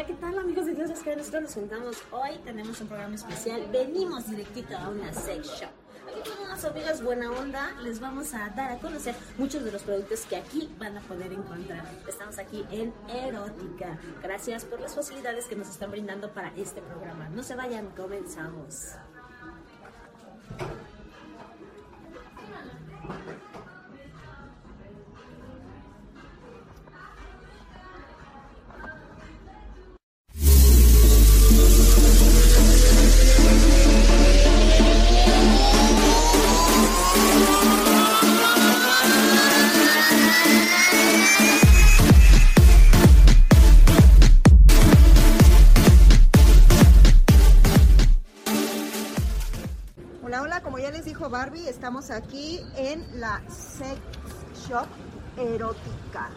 Hola, ¿qué tal amigos de Dios? Que nosotros nos juntamos hoy, tenemos un programa especial, venimos directito a una sex shop. Aquí con unas amigas buena onda les vamos a dar a conocer muchos de los productos que aquí van a poder encontrar. Estamos aquí en Erótica. Gracias por las facilidades que nos están brindando para este programa. No se vayan, comenzamos. Estamos aquí en la Sex Shop Erótica.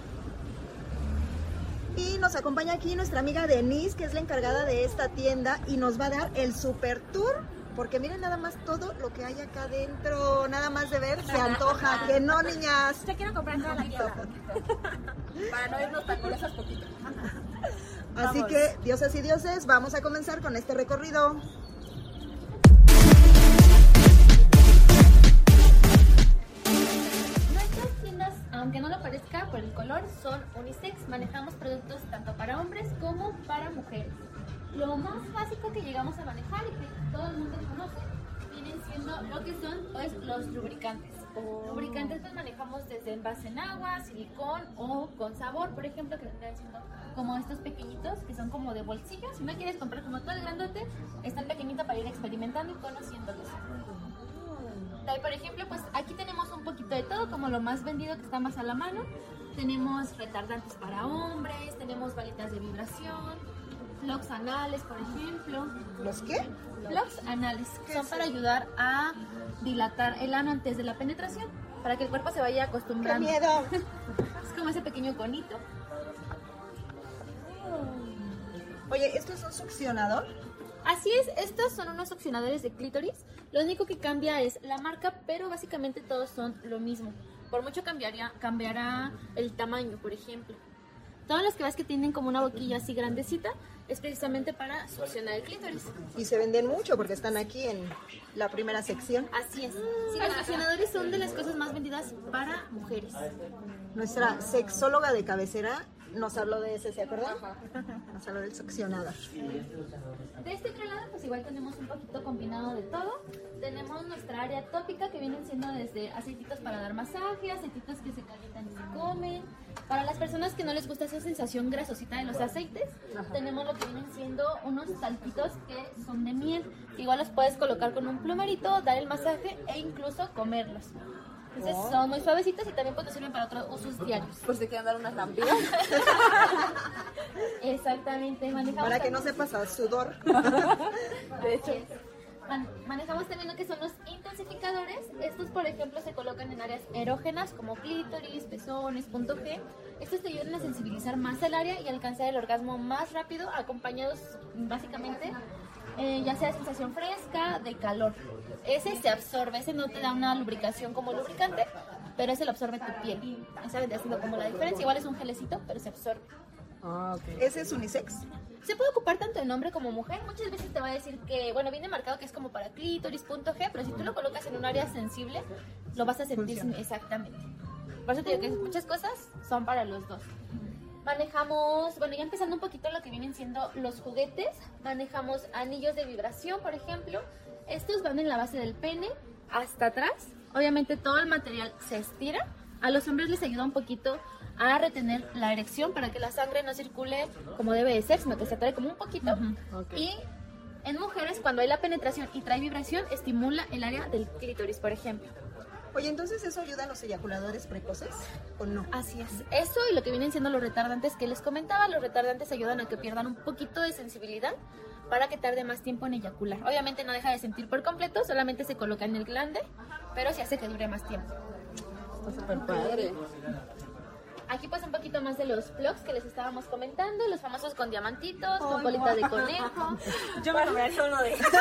Y nos acompaña aquí nuestra amiga Denise, que es la encargada de esta tienda y nos va a dar el super tour. Porque miren nada más todo lo que hay acá adentro, nada más de ver, se antoja. Que no, niñas. Yo quiero comprar toda la tienda. para no irnos tan gruesas poquito. Así Vamos. que, dioses y dioses, vamos a comenzar con este recorrido. Son unisex. Manejamos productos tanto para hombres como para mujeres. Lo más básico que llegamos a manejar y que todo el mundo conoce vienen siendo lo que son pues, los lubricantes. Lubricantes pues manejamos desde envase en agua, silicón o con sabor, por ejemplo, que vendrían siendo como estos pequeñitos que son como de bolsillo. Si no quieres comprar como todo el grandote, está el pequeñito para ir experimentando y conociéndolos. Por ejemplo, pues aquí tenemos un poquito de todo, como lo más vendido que está más a la mano. Tenemos retardantes para hombres, tenemos balitas de vibración, plugs anales, por ejemplo. ¿Los qué? Plugs anales son para ayudar a dilatar el ano antes de la penetración, para que el cuerpo se vaya ¡Qué acostumbrando. miedo! Es como ese pequeño conito. Oye, ¿esto es un succionador? Así es, estos son unos succionadores de clítoris. Lo único que cambia es la marca, pero básicamente todos son lo mismo. Por mucho cambiaría, cambiará el tamaño, por ejemplo. Todos los que ves que tienen como una boquilla así grandecita es precisamente para succionar el clítoris. Y se venden mucho porque están aquí en la primera sección. Así es. Sí, los succionadores son de las cosas más vendidas para mujeres. Nuestra sexóloga de cabecera nos habló de ese, ¿se acuerdan? Nos habló del succionador. De este otro lado, pues igual tenemos un poquito combinado de todo. Tenemos nuestra área tópica que vienen siendo desde aceititos para dar masaje, aceititos que se calientan y se comen. Para las personas que no les gusta esa sensación grasosita de los aceites, tenemos lo que vienen siendo unos saltitos que son de miel. que Igual los puedes colocar con un plumerito, dar el masaje e incluso comerlos. Entonces son muy suavecitos y también pues, nos sirven para otros usos diarios. Por si quieren dar unas lampidas. Exactamente, manejamos Para que no también- sepas a sudor. De hecho, Man- manejamos también lo que son los intensificadores. Estos, por ejemplo, se colocan en áreas erógenas como clítoris, pezones, punto G. Estos te ayudan a sensibilizar más el área y alcanzar el orgasmo más rápido, acompañados básicamente eh, ya sea de sensación fresca, de calor. Ese se absorbe, ese no te da una lubricación como lubricante, pero ese lo absorbe tu piel. Esa vendría siendo como la diferencia. Igual es un gelecito, pero se absorbe. ¿Ese es unisex? Se puede ocupar tanto en hombre como mujer. Muchas veces te va a decir que, bueno, viene marcado que es como para clítoris, punto G, pero si tú lo colocas en un área sensible, lo vas a sentir Funciona. exactamente. Por eso te digo que muchas cosas son para los dos. Manejamos, bueno, ya empezando un poquito lo que vienen siendo los juguetes, manejamos anillos de vibración, por ejemplo. Estos van en la base del pene hasta atrás. Obviamente todo el material se estira. A los hombres les ayuda un poquito a retener la erección para que la sangre no circule como debe de ser, sino que se atrae como un poquito. Y en mujeres, cuando hay la penetración y trae vibración, estimula el área del clítoris, por ejemplo. Oye, entonces eso ayuda a los eyaculadores precoces o no? Así es. Eso y lo que vienen siendo los retardantes que les comentaba, los retardantes ayudan a que pierdan un poquito de sensibilidad para que tarde más tiempo en eyacular. Obviamente no deja de sentir por completo, solamente se coloca en el glande, pero sí hace que dure más tiempo. está súper padre. Aquí pues un poquito más de los plugs que les estábamos comentando, los famosos con diamantitos, con bolita de conejo. Yo me compraría uno de esos.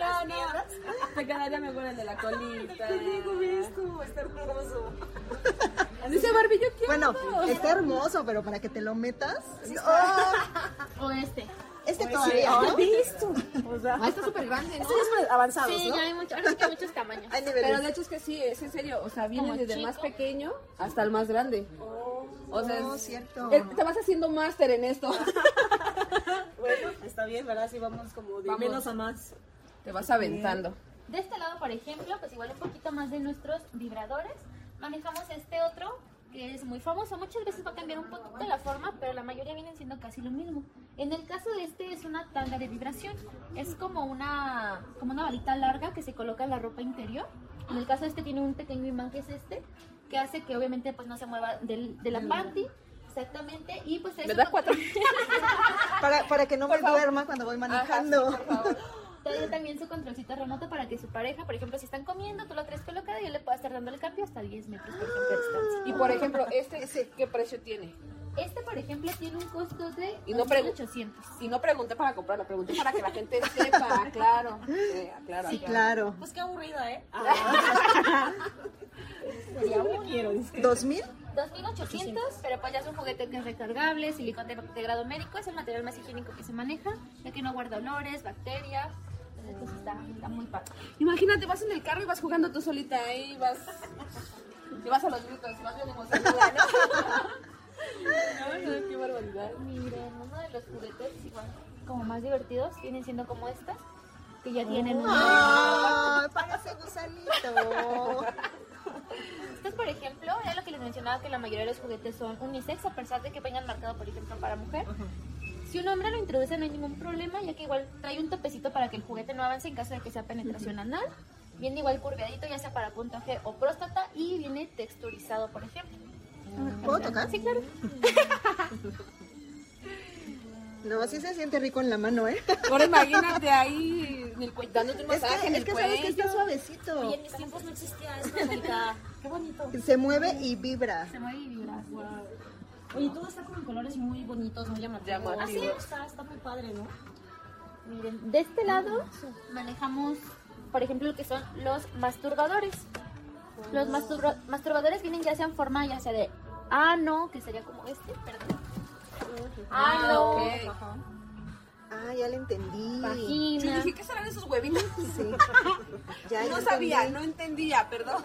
No, no. Cada día me acuerdan de la colita. Te digo esto, está hermoso. Dice Barbie, yo quiero. Bueno, está hermoso, pero para que te lo metas. ¡oh! Todavía, ¿no? visto? O sea, Ah, está súper grande, ¿no? esto ya es para avanzados, Sí, ¿no? ya hay, mucho, ahora sí que hay muchos tamaños. Hay niveles. Pero de hecho es que sí, es en serio. O sea, viene desde el más pequeño hasta el más grande. O sea, Oh, es- cierto. eh, te vas haciendo máster en esto. Bueno, está bien, ¿verdad? Si vamos como de Vamos. menos a más. Te vas aventando. De este lado, por ejemplo, pues igual un poquito más de nuestros vibradores. Manejamos este otro que es muy famoso. Muchas veces va a cambiar un poquito la forma, pero la mayoría vienen siendo casi lo mismo. En el caso de este es una tanga de vibración. Es como una, como una varita larga que se coloca en la ropa interior. En el caso de este tiene un pequeño imán que es este, que hace que obviamente pues no se mueva del- de la panty. Exactamente. Y pues ¿Me eso das cuatro? Para, para que no me duerma cuando voy manejando. Ajá, sí, por favor. También su controlcito remoto para que su pareja, por ejemplo, si están comiendo, tú lo traes colocada y él le pueda estar dando el cambio hasta 10 metros, por ejemplo, distancia. Y por ejemplo, este, ¿qué precio tiene? Este, por ejemplo, tiene un costo de Y no pregun- 800. Y no pregunté para comprarlo, pregunté para que la gente sepa, claro. Eh, Sí, claro. Pues qué aburrida, ¿eh? Sería No quiero. ¿Dos mil? 2800, pero pues ya es un juguete que es recargable, silicón de, de grado médico, es el material más higiénico que se maneja, ya que no guarda olores, bacterias. Entonces, pues, está, está muy padre. Imagínate, vas en el carro y vas jugando tú solita ahí, vas. Y vas a los gritos, vas bien emocionada, ¿no? No, no, qué barbaridad. Miren, uno de los juguetes igual como más divertidos vienen siendo como estas, que ya tienen un... ¡Ay, parece gusanito! Estos, por ejemplo, era lo que les mencionaba que la mayoría de los juguetes son unisex, a pesar de que vengan marcado, por ejemplo, para mujer. Si un hombre lo introduce no hay ningún problema, ya que igual trae un topecito para que el juguete no avance en caso de que sea penetración anal. Viene igual curveadito, ya sea para punto G o próstata, y viene texturizado, por ejemplo. ¿Puedo tocar? Sí, claro. No, sí se siente rico en la mano, ¿eh? Ahora imagínate ahí en el cuello, dándote un Es masaje que, en es el que sabes que está suavecito. Oye, en mis tiempos no existía esto. Qué bonito. Se mueve y vibra. Se mueve y vibra. Oye, todo está con colores muy bonitos, muy llamativos. Así está, está muy padre, ¿no? Miren, de este lado manejamos, por ejemplo, lo que son los masturbadores. Los masturba- masturbadores vienen ya sea en forma ya sea de ano, que sería como este, perdón. Ah, Ano, ok. ajá, Ah, ya le entendí. Yo vagina. dije, ¿qué serán esos huevitos? Sí. Ya, No ya sabía, entendí. no entendía, perdón.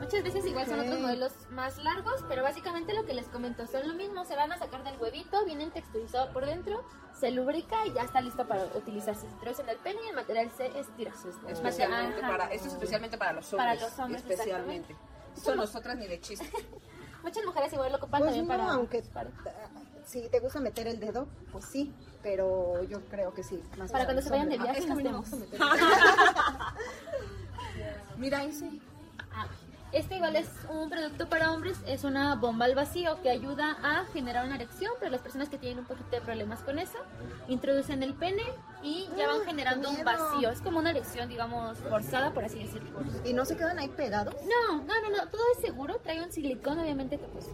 Muchas veces igual son otros modelos más largos, pero básicamente lo que les comento son lo mismo, se van a sacar del huevito, vienen texturizados por dentro, se lubrica y ya está listo para utilizarse. Se introducen el pene y el material se estira. Especialmente Ajá. para, esto es especialmente para los Para hombres. los hombres, especialmente. Eso nosotras ni de chiste. Muchas mujeres igual lo ocupan Pues también no, para... aunque para- si te gusta meter el dedo, pues sí, pero yo creo que sí. Más Para cuando se vayan de viaje es que a mí no me nos gusta vemos. Mira ese. Este igual es un producto para hombres, es una bomba al vacío que ayuda a generar una erección para las personas que tienen un poquito de problemas con eso. Introducen el pene y ya van Ah, generando un vacío. Es como una erección, digamos, forzada, por así decirlo. ¿Y no se quedan ahí pegados? No, no, no, no, todo es seguro. Trae un silicón, obviamente, que pues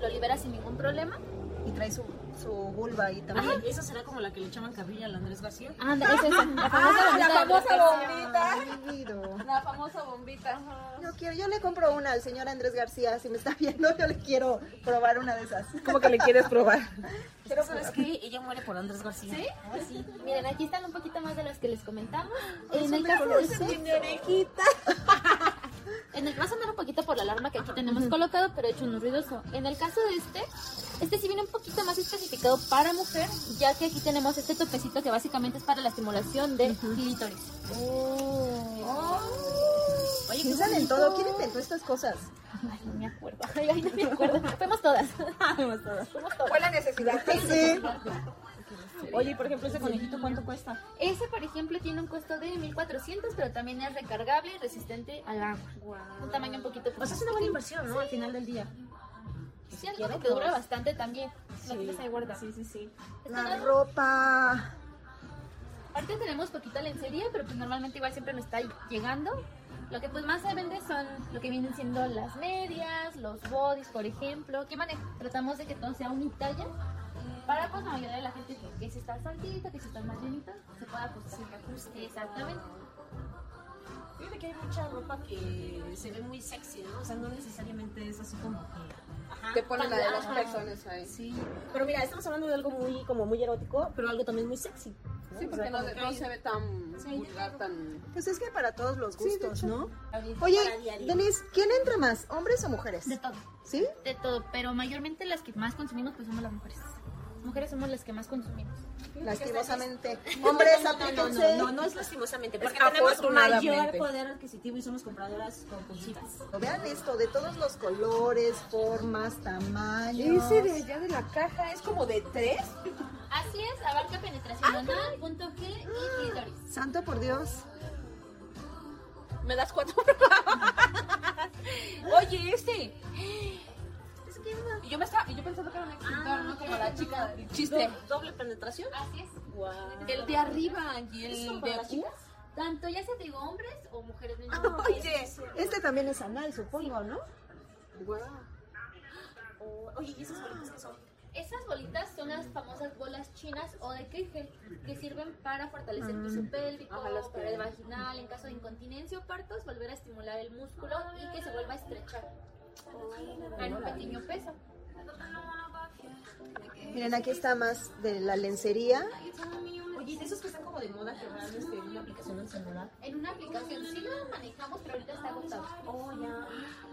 lo libera sin ningún problema. Y trae su, su vulva ahí también. Oye, ¿esa será como la que le echaban carrilla al Andrés García? Es esa, la famosa Ah, la famosa bombita. La famosa bombita. ajá. Yo quiero, yo le compro una al señor Andrés García, si me está viendo, yo le quiero probar una de esas. ¿Cómo que le quieres probar? Pero ¿sabes qué? Ella muere por Andrés García. ¿Sí? Ah, sí. Miren, aquí están un poquito más de las que les comentamos. En el caso de orejita. En el va a sonar un poquito por la alarma que aquí tenemos colocado, pero he hecho un ruidoso. En el caso de este, este sí viene un poquito más especificado para mujer, ya que aquí tenemos este topecito que básicamente es para la estimulación de clítoris. Oye, que usan en todo. ¿Quién inventó estas cosas? Ay, no me acuerdo. Ay, no me acuerdo. Fuimos todas. Fuimos todas. Fuimos todas. Fue la necesidad. Sí. Oye, por ejemplo, ese conejito, ¿cuánto cuesta? Ese, por ejemplo, tiene un costo de 1400, pero también es recargable y resistente al agua. Un tamaño un poquito O sea, es una buena inversión, ¿no? Al final del día. Sí, algo que dura bastante también. Lo que ahí guardado. Sí, sí, sí. La ropa. Ahorita tenemos poquita lencería, pero pues normalmente igual siempre nos está llegando. Lo que pues más se vende son lo que vienen siendo las medias, los bodies, por ejemplo. Que mane- tratamos de que todo sea unitalla para pues la mayoría de la gente que, que si está saltita, que si está más llenita, se pueda ajustar. Exactamente. Fíjate que hay mucha ropa que se ve muy sexy, ¿no? O sea, no necesariamente es así como que Ajá, Te ponen la de las personas ahí. Sí, pero mira, estamos hablando de algo muy, como muy erótico, pero algo también muy sexy. ¿no? Sí, O porque sea, no, no se ve tan Sí. vulgar, tan... Pues es que para todos los Sí, gustos, hecho. ¿no? Oye. Denise, ¿quién entra más? ¿Hombres o mujeres? De todo, ¿Sí? de todo, pero mayormente las que más consumimos pues somos las mujeres. Mujeres somos las que más consumimos. Lastimosamente. Hombres, no, no, no, no, es lastimosamente, porque Es tenemos mayor poder adquisitivo y somos compradoras compulsivas. Vean esto, de todos los colores, formas, tamaños. Ese de allá de la caja es como de tres. Así es, abarca penetración anal, punto G y clítoris. Santo por Dios. Me das cuatro. Oye, este. Y yo me estaba, y yo pensando que era un extintor, ¿no? Como la chica del chiste. ¿Doble, doble penetración? Así es. El de arriba y ¿Es el de las chicas? Tanto ya se te digo hombres o mujeres. niños. Oye, este también es anal, supongo, ¿no? O- Oye, ¿y esas bolitas qué son? Esas bolitas son las famosas bolas chinas o de Kegel, que sirven para fortalecer el piso pélvico, Ajá, las para que- el vaginal, en caso de incontinencia o partos, volver a estimular el músculo y que se vuelva a estrechar. Traen un pequeño peso. Miren, aquí está más de la lencería. Oye, de esos que están como de moda que van este, en una aplicación del celular. En una aplicación sí lo manejamos, pero ahorita está agotado. Oh, ya.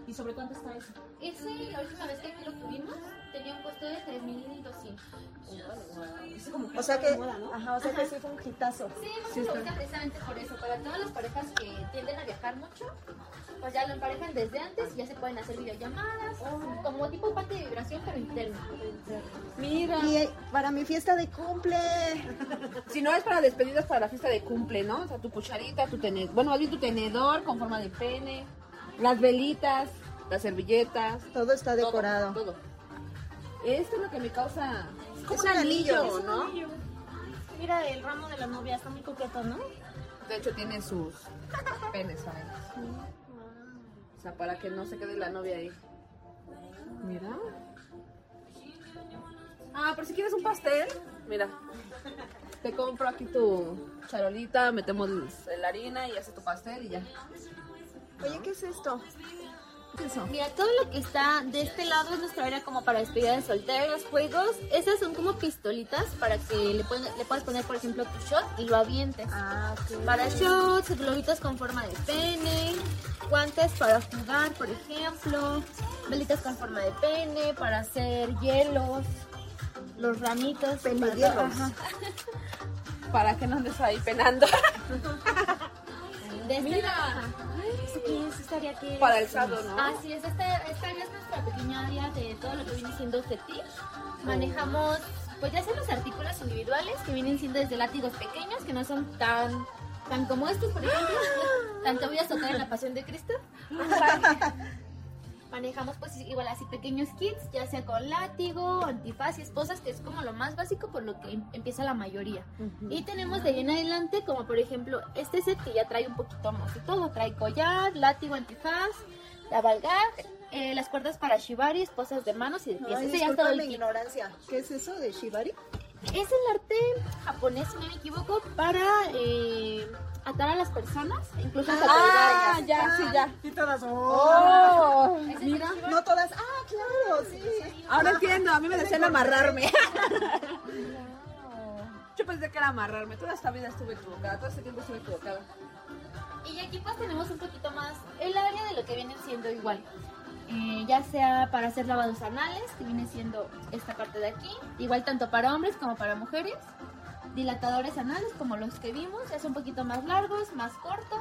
¿Y sobre cuánto está eso? Ese, la última vez que aquí lo tuvimos, tenía un costo de 3.200. O sea que, de moda, ¿no? ajá, o sea que sí fue un hitazo. Sí, lo buscan precisamente por eso. Para todas las parejas que tienden a viajar mucho, pues ya lo emparejan desde antes y ya se pueden hacer videollamadas, como tipo parte de vibración, pero interno. Mira. Y eh, para mi fiesta de cumple. Si no es para despedidas, para la fiesta de cumple, ¿no? O sea, tu cucharita, tu tenedor, bueno, más bien tu tenedor con forma de pene, las velitas, las servilletas. Todo está todo, decorado. Todo. Esto es lo que me causa. Es como un un anillo, anillo, ¿no? Mira, el ramo de la novia está muy coqueto, ¿no? De hecho, tiene sus penes ahí. O sea, para que no se quede la novia ahí. Mira. Ah, pero si quieres un pastel, mira. Te compro aquí tu charolita, metemos la harina y haces tu pastel y ya. Oye, ¿qué es esto? Mira, todo lo que está de este lado es nuestra área como para despedida de solteros, juegos. Esas son como pistolitas para que le, pueden- le puedas poner, por ejemplo, tu shot y lo avientes. Ah. Para shots, globitos con forma de pene, guantes para jugar, por ejemplo, velitas con forma de pene, para hacer hielos, los ramitos. Para que no andes ahí penando. Este Mira. ¿Esto qué es? ¿Esta área qué es? Para el sábado, ¿no? Así es, esta, esta área es nuestra pequeña área de todo lo que viene siendo fetiche. Manejamos, pues ya sean los artículos individuales que vienen siendo desde látigos pequeños, que no son tan, tan como estos, por ejemplo. Tanto voy a tocar en la pasión de Cristo. Manejamos pues igual así pequeños kits, ya sea con látigo, antifaz y esposas, que es como lo más básico por lo que em- empieza la mayoría. Y tenemos de ahí en adelante, como por ejemplo este set que ya trae un poquito más de todo. Trae collar, látigo, antifaz, la valgag, eh, las cuerdas para shibari, esposas de manos y de pies. Ay, Ese ya es todo el kit. ignorancia. ¿Qué es eso de Shibari? Es el arte japonés, si no me equivoco, para eh, atar a las personas, incluso hasta Ah, colgar. ya, sí, ya. Y todas. Oh, el mira. No todas. Ah, claro, sí. Ahora entiendo, a mí me decían amarrarme. Yo pensé que era amarrarme. Toda esta vida estuve equivocada, todo este tiempo estuve equivocada. Y aquí pues tenemos un poquito más el área de lo que viene siendo igual. Eh, ya sea para hacer lavados anales, que viene siendo esta parte de aquí, igual tanto para hombres como para mujeres. Dilatadores anales como los que vimos, ya son un poquito más largos, más cortos.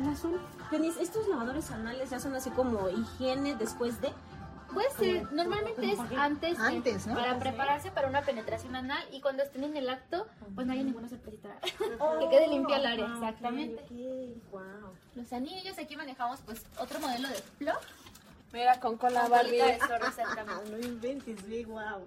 El azul. Denise, estos lavadores anales ya son así como higiene después de. Puede ser, normalmente es antes, de- Antes, ¿no? para prepararse para una penetración anal y cuando estén en el acto, pues no haya ninguna sorpresita. que quede limpia el área, exactamente. Wow. Los anillos, aquí manejamos pues otro modelo de flop. Mira, con cola Con Barbie. no inventes, ve, wow.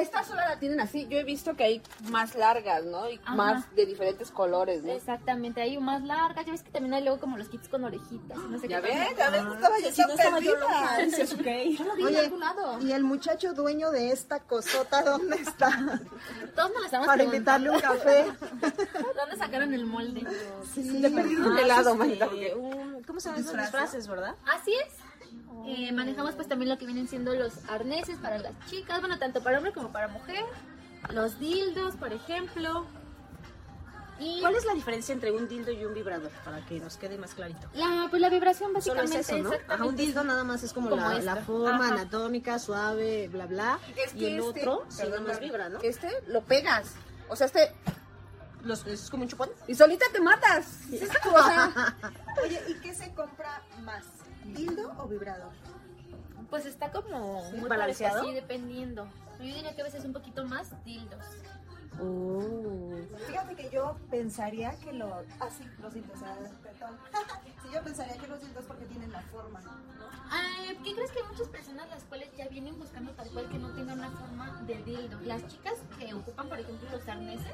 Esta sola la tienen así. Yo he visto que hay más largas, ¿no? Y Ajá. más de diferentes colores, ¿no? Exactamente, hay más largas. Ya ves que también hay luego como los kits con orejitas. No sé Ya qué ves, ya ves, estaba yo no estaba yo lo vi en Oye, algún lado. y el muchacho dueño de esta cosota, ¿dónde está? Todos nos lo estamos Para invitarle un café. ¿Dónde sacaron el molde? Sí. Te perdí un helado, Ah, manita. ¿Cómo se llaman esos disfraces, verdad? Así es. Eh, manejamos pues también lo que vienen siendo los arneses para las chicas, bueno, tanto para hombre como para mujer. Los dildos, por ejemplo. Y ¿Cuál es la diferencia entre un dildo y un vibrador? Para que nos quede más clarito. la, pues la vibración Solo básicamente es eso, ¿no? Ajá, un dildo nada más es como, Como la, forma Ajá. anatómica, suave, bla, bla. Es y el este- otro, perdón, nada más vibra, ¿no? Este lo pegas. O sea, este. Los, es como un chupón. Y solita te matas. O sea, Oye, ¿y qué se compra más? ¿Dildo o vibrador? Pues está como Sí, muy balanceado. Sí, dependiendo. Yo diría que a veces un poquito más dildos. Oh. Fíjate que yo pensaría que los... Ah, sí, los dildos, perdón. sí, yo pensaría que los dildos porque tienen la forma, ¿no? Ay, ¿Qué crees que hay muchas personas las cuales ya vienen buscando tal cual que no tengan una forma de dildo? Las chicas que ocupan, por ejemplo, los arneses,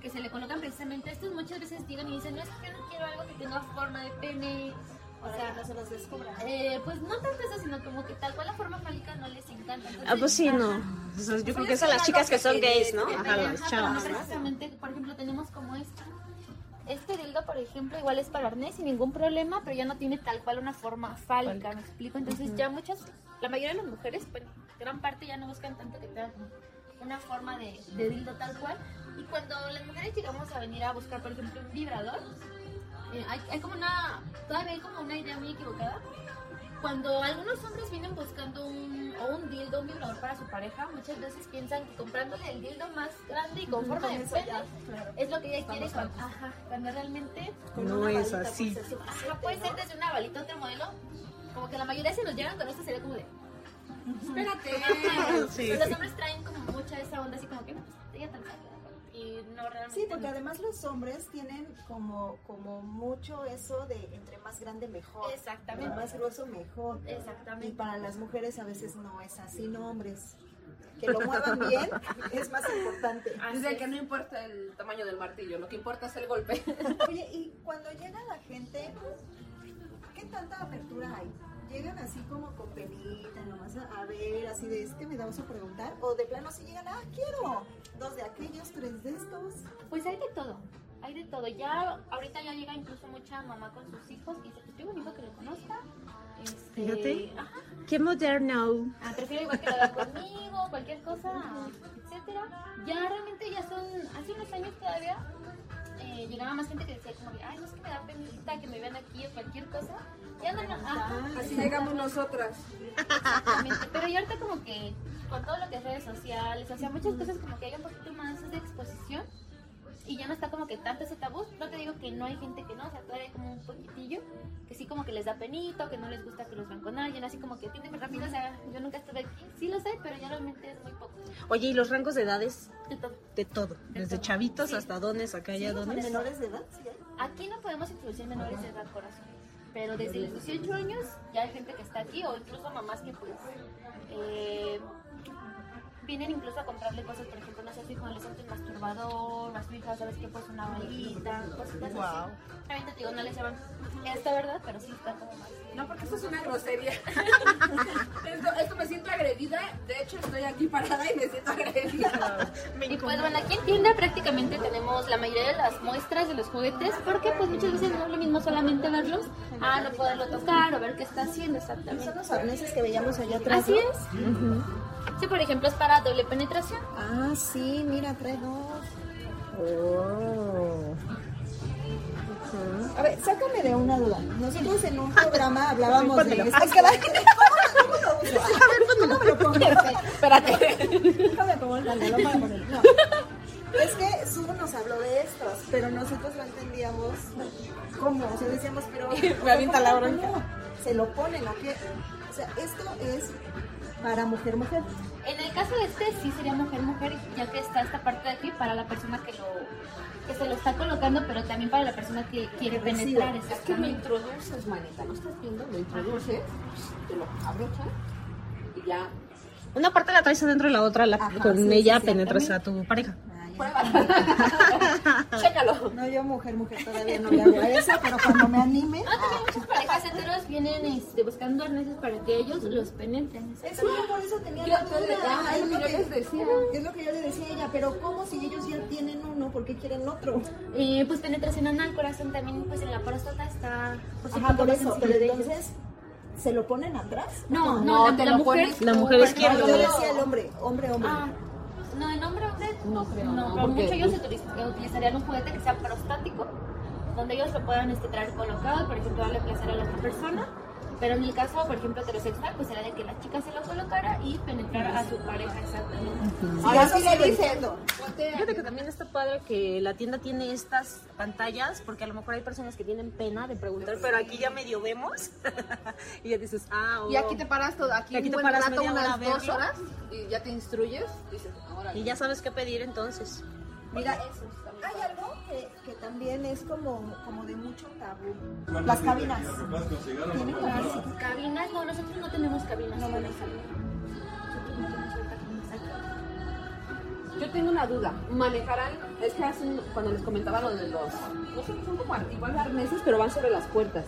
que se le colocan precisamente estos, muchas veces llegan y dicen, no es que yo no quiero algo que tenga forma de pene. O sea, que no se los descubran. eh, pues no tanto eso, sino como que tal cual la forma fálica no les encanta. Ah, pues sí, no. O sea, yo creo Pues que son las chicas que son gays, ¿no? Ajá, las chavas. precisamente, por ejemplo, tenemos como este. Este dildo, por ejemplo, igual es para arnés sin ningún problema, pero ya no tiene tal cual una forma fálica, ¿me explico? Entonces ya muchas, la mayoría de las mujeres, bueno, gran parte ya no buscan tanto que tengan una forma de, de dildo tal cual. Y cuando las mujeres llegamos a venir a buscar, por ejemplo, un vibrador, eh, hay, hay como una, todavía hay como una idea muy equivocada. Cuando algunos hombres vienen buscando un, o un dildo, un vibrador para su pareja, muchas veces piensan que comprándole el dildo más grande y con forma de pene claro. es lo que ella quiere. Cuando, ajá, cuando realmente Con No una es así. pues, es suficiente, ajá, puede ser desde una balita otro modelo. Como que la mayoría se nos llegan con esto sería como de. espérate. Sí. Pues los hombres traen como mucha esa onda así como que no, pues ella tan Y no realmente. Sí, porque no. además los hombres tienen como, como mucho eso de entre más grande mejor. Exactamente. Entre más grueso mejor. Y Exactamente. para las mujeres a veces no es así, no hombres. Que lo muevan bien es más importante. Así que no importa el tamaño del martillo, lo que importa es el golpe. Oye, y cuando llega la gente, ¿qué tanta apertura hay? Llegan así como con penita, nomás a, a ver, así de, es que me da oso preguntar, o de plano si llegan, ah, quiero dos de aquellos, tres de estos. Pues hay de todo, hay de todo. Ya, ahorita ya llega incluso mucha mamá con sus hijos y dice, pues qué bonito que lo conozca. Este, Fíjate. Ajá, Qué moderno. ah, prefiero igual que lo haga conmigo, cualquier cosa, etcétera. Ya realmente ya son, hace unos años todavía, eh, llegaba más gente que decía como, de, ay, no es que me da penita que me vean aquí o cualquier cosa. Ya no, Así llegamos nosotras. Exactamente, pero ya ahorita como que con todo lo que es redes sociales, o sea, muchas cosas como que hay un poquito más de exposición y ya no está como que tanto ese tabú. No te digo que no hay gente que no, o sea, todavía hay como un poquitillo que sí como que les da penito, que no les gusta que los vean con alguien, así como que tienen rápido, o sea, yo nunca estuve aquí, sí lo sé, pero ya realmente es muy poco. Oye, ¿y los rangos de edades? De todo. De todo. De Desde todo. chavitos Sí. hasta dones, acá ya ¿Los dones. menores de edad? Sí. Aquí no podemos introducir menores de edad, corazón. Pero desde los 18 años ya hay gente que está aquí, o incluso mamás que pues eh, vienen incluso a comprarle cosas, por ejemplo, no sé, a su hijo le siente un masturbador, a su hija, sabes que pues una balita, cositas Wow. así. Obviamente te digo, no les llaman esta verdad, pero sí está como más. No, porque esto es una grosería. esto, esto me siento agredida. De hecho, estoy aquí parada y me siento agredida. Y pues bueno, aquí en tienda prácticamente tenemos la mayoría de las muestras de los juguetes, porque pues muchas veces no es lo mismo solamente verlos, a no poderlo tocar o ver qué está haciendo exactamente. Son los arneses que veíamos allá atrás. Así es. Sí, por ejemplo, es para doble penetración. Ah, sí, mira, trae dos. Oh. A ver, sácame de una duda. Nosotros en un programa hablábamos de esto. caray, ¿Cómo lo uso? ¿Cómo me lo pongo? Espérate. Déjame para ponerlo. No. Es que Su nos habló de estos, pero nosotros no entendíamos cómo. O sea, decíamos, pero. Me avienta la bronca. ¿cómo? ¿Se lo ponen o qué? O sea, esto es para mujer, mujer. En el caso de este sí sería mujer-mujer, ya que está esta parte de aquí para la persona que lo que se lo está colocando, pero también para la persona que quiere penetrar. Es que lo introduces, manita. ¿No estás viendo? Lo introduces, te lo abrochas y ya. Una parte la traes adentro y la otra la- Ajá, con sí, ella sí, penetras a tu pareja. Chécalo. No, yo mujer, mujer todavía no le hago a eso, pero cuando me anime. Ah, también muchas parejas heteros vienen este, buscando arneses para que ellos los penetren. Es que yo por eso tenía la duda. Ah, Es es lo que les decía. Es lo que yo le decía a ella, pero ¿cómo si ellos ya tienen uno? ¿Por qué quieren otro? Eh, pues penetración anal, corazón también, pues en la próstata está pues, un Ajá, por eso. Pero entonces, ¿Se lo ponen atrás? No, no, No, la, te la lo mujer. pones- La mujer por es quien No, lo- decía el hombre, hombre, hombre. Ah, no, en hombre, hombre. No creo, No, porque- mucho ellos utiliz- utilizarían un juguete que sea prostático, donde ellos lo puedan este, traer colocado, por ejemplo, darle placer a la otra persona. Pero en el caso, por ejemplo, heterosexual, pues era de que la chica se lo colocara y penetrara a su pareja exactamente. Ahora eso sí sí le entiendo. Fíjate que también está padre que la tienda tiene estas pantallas, porque a lo mejor hay personas que tienen pena de preguntar, pero aquí ya medio vemos. y ya dices, ah, oh. Y aquí te paras todo, aquí, Aquí un te paras rato, unas dos verlo. horas y ya te instruyes. Dices, ahora. Y ya sabes qué pedir entonces. Mira, hay algo que, que también es como, como de mucho tabú. Las cabinas. ¿Tienen cabinas? Cabinas, no, nosotros no tenemos cabinas. No. Yo tengo una duda. ¿Manejarán? Es que hace un- cuando les comentaba lo de los. No sé, son como igual arneses, pero van sobre las puertas.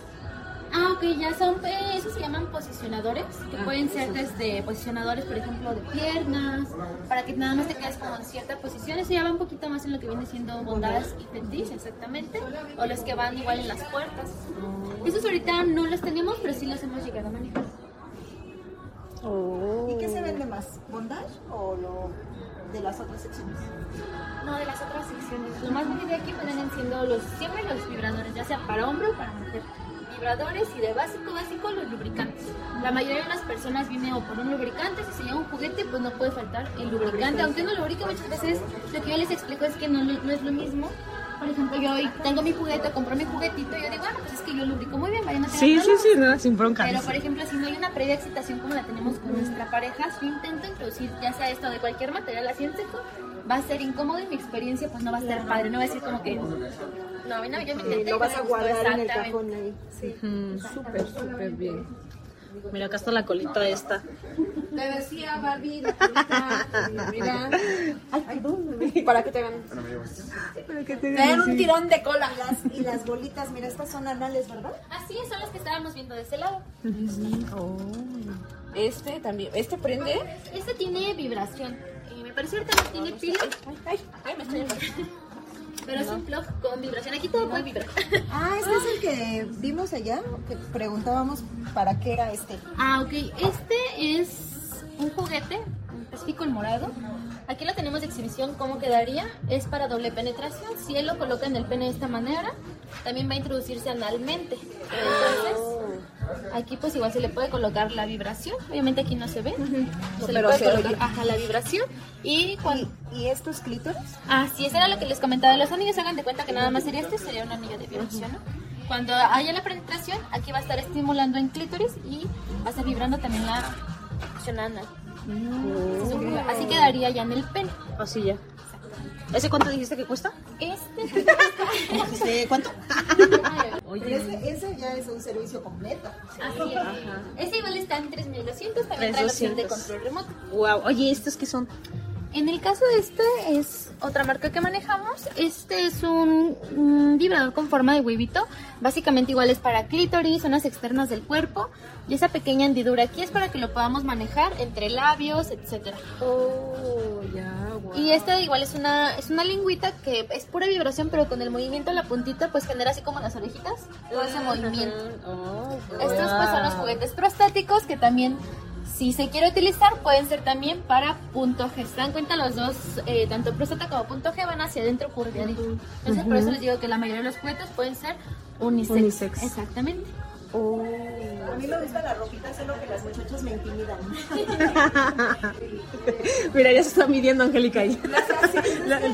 Ah, ok, ya son, eh, esos se llaman posicionadores, que Ah, pueden ser desde posicionadores, por ejemplo, de piernas, para que nada más te quedes como en cierta posición. Eso ya va un poquito más en lo que viene siendo bondage y fetiche, exactamente, o los que van igual en las puertas. Esos ahorita no los tenemos, pero sí los hemos llegado a manejar. ¿Y qué se vende más? ¿Bondage o lo de las otras secciones? No, de las otras secciones. Lo más bonito de aquí vienen siendo los, siempre los vibradores, ya sea para hombre o para mujer. Vibradores y de básico, básico, los lubricantes. La mayoría de las personas viene o por un lubricante, si se lleva un juguete, pues no puede faltar el lubricante. Aunque no lubrica muchas veces, lo que yo les explico es que no, no es lo mismo. Por ejemplo, yo hoy tengo mi juguete, compro mi juguetito y yo digo, bueno, pues es que yo lubrico muy bien, vayan a tener Sí, sí, problemas". sí, no, sin bronca. Pero, por ejemplo, si no hay una previa excitación como la tenemos con nuestra pareja, si intento introducir ya sea esto de cualquier material así en seco, va a ser incómodo y mi experiencia pues no va a ser padre, no va a decir como que... No, a mí no, yo me intenté. Lo y vas a guardar en el cajón ahí. Súper, súper bien. Mira, acá está la colita esta. Te decía, Barbie, la colita, mira. Para que te hagan. Te dan un tirón de cola. Y las, y las bolitas, mira, estas son anales, ¿verdad? Así son los que estábamos viendo de ese lado. Este también. Este prende. Este tiene vibración. Eh, me parece ahorita no tiene pila, Ay, ay, ay, me estoy pero es un plug con vibración. Aquí todo puede vibrar. Ah, este es el que vimos allá, que preguntábamos para qué era este. Ah, ok. Este es un juguete, en específico el morado. Aquí lo tenemos de exhibición, ¿cómo quedaría? Es para doble penetración. Si él lo coloca en el pene de esta manera, también va a introducirse analmente. Entonces, aquí pues igual se le puede colocar la vibración. Obviamente aquí no se ve. Se le puede se colocar ajá, la vibración. Y cuando... ¿Y estos clítoris? Ah, sí, eso era lo que les comentaba. Los anillos hagan de cuenta que nada más sería este, sería un anillo de vibración, ¿no? Cuando haya la penetración, aquí va a estar estimulando en clítoris y va a estar vibrando también la acción anal. Así quedaría ya en el pene. Así ya. ¿Ese cuánto dijiste que cuesta? Este, ¿Dijiste cuánto? Pero ese, ese ya es un servicio completo. así es. Este igual está en 3200, también trae la opción de 3200. control remoto. Wow. Oye, ¿estos qué son? En el caso de este es otra marca que manejamos. Este es un, un vibrador con forma de huevito. Básicamente igual es para clítoris, zonas externas del cuerpo. Y esa pequeña hendidura aquí es para que lo podamos manejar entre labios, etcétera. Oh, ya. Y esta igual es una, es una lingüita que es pura vibración, pero con el movimiento de la puntita pues genera así como las orejitas, todo ese movimiento. Oh, Estos pues son los juguetes prostáticos que también, si se quiere utilizar, pueden ser también para punto G. ¿Se dan cuenta? Los dos, eh, tanto próstata como punto G, van hacia adentro curviaditos. Entonces, por eso les digo que la mayoría de los juguetes pueden ser unisex. Unisex. Exactamente. A mí me gusta la ropita, solo que las muchachas me intimidan. Mira, ya se está midiendo Angélica ahí.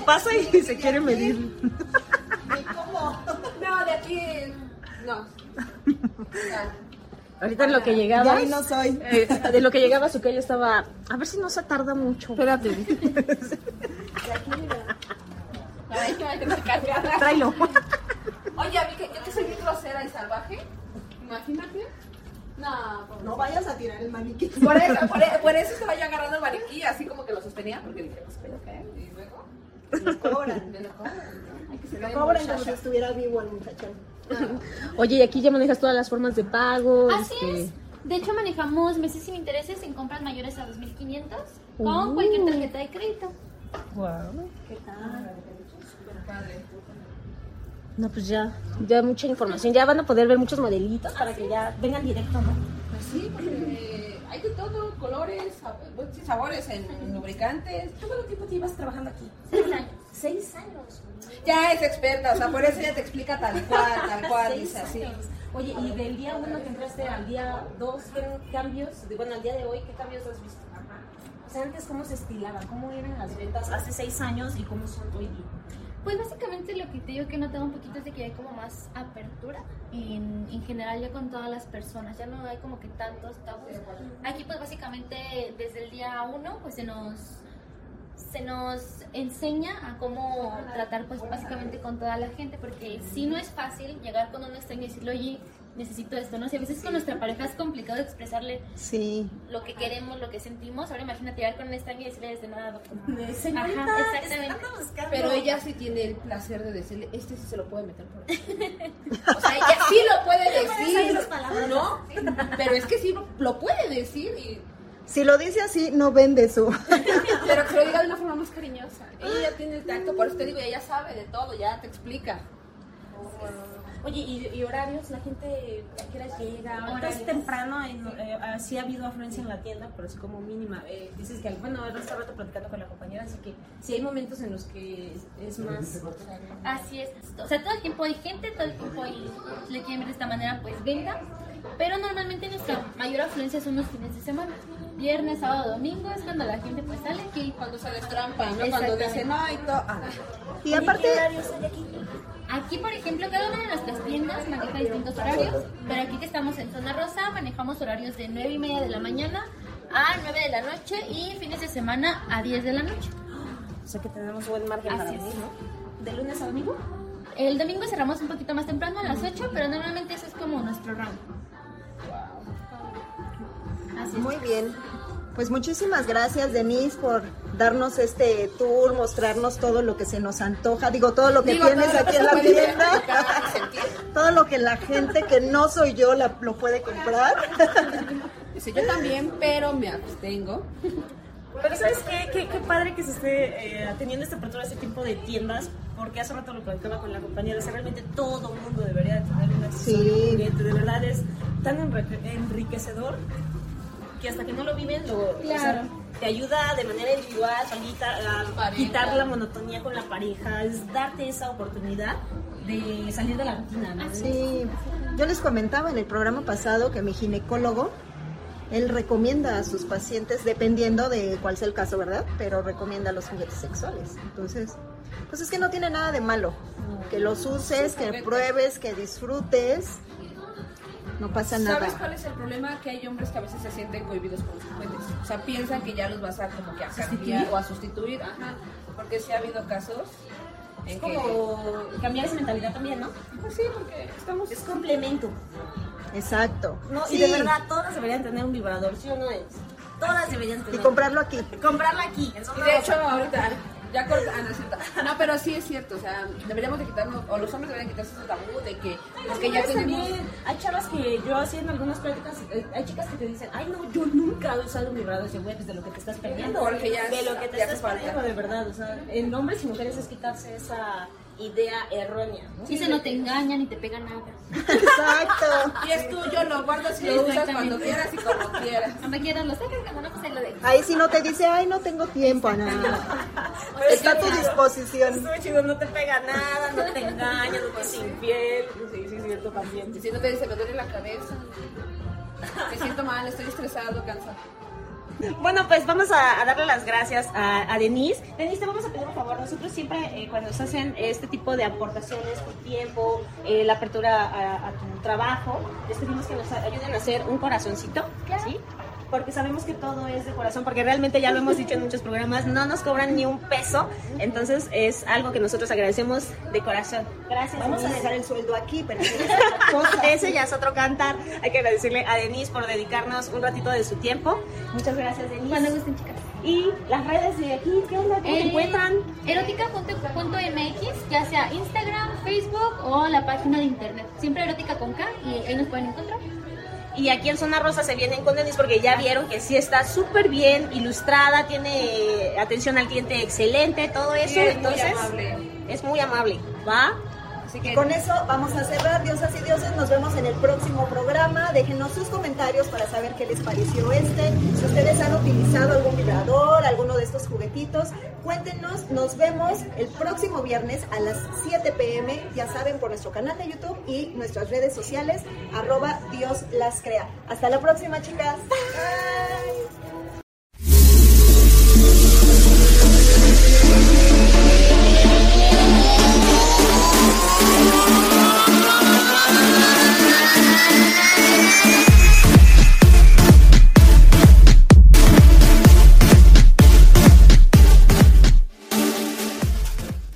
Pasa y se quiere medir. No, de aquí. No. Ahorita en lo que llegaba. Ya ahí no soy. eh, de lo que llegaba su que yo estaba. A ver si no se tarda mucho. Espérate. Me. Tráelo. Oye, a mí que yo que soy bien grosera y salvaje. Imagínate. No, por, No vayas a tirar el maniquí. por eso, por, e- por eso estaba yo agarrando el maniquí, así como que lo sostenía, porque dije, pues, ¿pero qué? Y luego. Lo cobran. me lo cobran. Ay, que se Lo cobran como si estuviera vivo el muchachón. Oye, y aquí ya manejas todas las formas de pago. Así este, es. De hecho, manejamos meses sin intereses en compras mayores a 2500 con cualquier tarjeta de crédito. Wow. ¿Qué tal? No, pues ya, ya mucha información. Ya van a poder ver muchos modelitos para que ya vengan directo, ¿no? Sí, porque hay de todo, colores, sabores en lubricantes. ¿Tú cuánto tiempo llevas trabajando aquí? Seis años. Seis años. Ya es experta, o sea, por eso ella te explica tal cual, tal cual, Seis dice así. años. Oye, y del día uno que entraste al día dos, ¿qué cambios? De- Bueno, al día de hoy, ¿qué cambios has visto? O sea, antes, ¿cómo se estilaban? ¿Cómo eran las ventas hace seis años y cómo son hoy día? Pues básicamente lo que te digo que he notado un poquito es de que hay como más apertura en, en general ya con todas las personas, ya no hay como que tantos tabús. Aquí pues básicamente desde el día uno pues se nos se nos enseña a cómo tratar pues básicamente con toda la gente porque si no es fácil llegar con un extraño y decirle oye necesito esto, ¿no? Si a veces con nuestra pareja es complicado expresarle Sí. lo que queremos, lo que sentimos, ahora imagínate llegar con un extraño y decirle desde nada, Señorita, Ajá, exactamente. Pero ella sí tiene el placer de decirle, este sí se lo puede meter por ahí. O sea, ella sí lo puede decir. ¿no? Pero es que sí lo, lo puede decir, y, Si lo dice así, no vende su. pero que lo diga de una forma más cariñosa. Ella tiene el tacto, por eso te digo, ella sabe de todo, ya te explica. Oye, ¿y, y horarios? ¿La gente a qué hora llega? Ahorita es temprano, en, eh, sí ha habido afluencia en la tienda, pero sí como mínima. Eh, dices que, bueno, ahora está rato platicando con la compañera, así que sí hay momentos en los que es, es más... Así es. O sea, todo el tiempo hay gente, todo el tiempo hay, si le quieren ver de esta manera, pues venga. Pero normalmente nuestra mayor afluencia son los fines de semana. Viernes, sábado, domingo es cuando la gente pues sale aquí. Cuando se destrampa, ¿no? Cuando dicen, ay, ah, Y aparte, ¿Qué horarios hay aquí? Aquí, por ejemplo, cada una de nuestras tiendas maneja distintos horarios, pero aquí que estamos en zona rosa manejamos horarios de 9 y media de la mañana a 9 de la noche y fines de semana a 10 de la noche. O sea que tenemos buen margen Así para venir, ¿no? ¿De lunes a domingo? El domingo cerramos un poquito más temprano a las 8, pero normalmente eso es como nuestro rango. Así es. muy bien. Pues muchísimas gracias, Denise, por darnos este tour, mostrarnos todo lo que se nos antoja. Digo, todo lo que Digo, tienes aquí en la tienda. todo lo que la gente que no soy yo la- lo puede comprar. Dice, yo también, pero me abstengo. Pero ¿sabes qué? Qué, qué padre que se esté eh, teniendo esta apertura de este tipo de tiendas, porque hace rato lo platicaba con la compañera, o sea, realmente todo el mundo debería de tener un accesorio Sí. de verdad es tan enrique- enriquecedor que hasta que no lo viven, lo, o sea, Claro. te ayuda de manera individual, solita, a quitar la monotonía con la pareja, es darte esa oportunidad de salir de la rutina, ¿no? Sí, yo les comentaba en el programa pasado que mi ginecólogo, él recomienda a sus pacientes, dependiendo de cuál sea el caso, ¿verdad? Pero recomienda los juguetes sexuales. Entonces, pues es que no tiene nada de malo. Que los uses, que pruebes, que disfrutes. No pasa nada. ¿Sabes cuál es el problema? Que hay hombres que a veces se sienten cohibidos por los juguetes. O sea, piensan que ya los vas a como que a cambiar o a sustituir. Ajá. Porque sí ha habido casos Es que... como cambiar esa mentalidad también, ¿no? Pues sí, porque estamos... Es complemento. Exacto. No, Sí, y de verdad, todas deberían tener un vibrador, ¿sí o no es? Todas deberían Y tener. comprarlo aquí. comprarla aquí. Y de hecho, ahorita... Ya corta, ah, no, es cierto. no, pero sí es cierto, o sea, deberíamos de quitarnos, o los hombres deberían quitarse ese tabú de que, porque ya tenemos... también. Hay chavas que yo hacía en algunas prácticas, eh, hay chicas que te dicen, ay no, yo nunca he usado un vibrador ese güey, pues de lo que te estás perdiendo. Porque ya de lo que te ya estás falta. perdiendo, de verdad. O sea, en hombres y mujeres es quitarse esa idea errónea. ¿no? Si se no te engañan y te pegan nada. Exacto. Y es tuyo, lo guardas y lo usas cuando quieras y como quieras. Cuando quieras lo sacas, cuando no, pues ahí lo dejas. Ahí si no te dice, ay, no tengo tiempo, Está a tu disposición. Estuvo chido, no te pega nada, no te engaña, no te es infiel. Sí, sí, es cierto también. Si no te dice, me duele la cabeza, me siento mal, estoy estresado, cansado. Bueno, pues vamos a, a darle las gracias a, a Denise. Denise, te vamos a pedir un favor. Nosotros siempre, eh, cuando se hacen este tipo de aportaciones, tu tiempo, eh, la apertura a, a tu trabajo, les pedimos que nos ayuden a hacer un corazoncito. ¿sí? Porque sabemos que todo es de corazón, porque realmente ya lo hemos dicho en muchos programas, no nos cobran ni un peso. Entonces es algo que nosotros agradecemos de corazón. Gracias. Vamos a Denise. dejar el sueldo aquí, pero Ese ya es otro cantar. Hay que agradecerle a Denise por dedicarnos un ratito de su tiempo. Muchas gracias, Denise. Cuando gusten, chicas. Y las redes de aquí, ¿qué onda? ¿Cómo te Eh, encuentran? Erótica.mx, ya sea Instagram, Facebook o la página de internet. Siempre erótica con K y ahí nos pueden encontrar. Y aquí en Zona Rosa se vienen con Denise porque ya vieron que sí está súper bien ilustrada, tiene atención al cliente excelente, todo eso. Sí, es entonces, es muy amable. ¿Va? Con eso vamos a cerrar, diosas y dioses. Nos vemos en el próximo programa. Déjenos sus comentarios para saber qué les pareció este. Si ustedes han utilizado algún vibrador, alguno de estos juguetitos, cuéntenos. Nos vemos el próximo viernes a las 7 pm. Ya saben, por nuestro canal de YouTube y nuestras redes sociales, arroba Dios las crea. Hasta la próxima, chicas. Bye.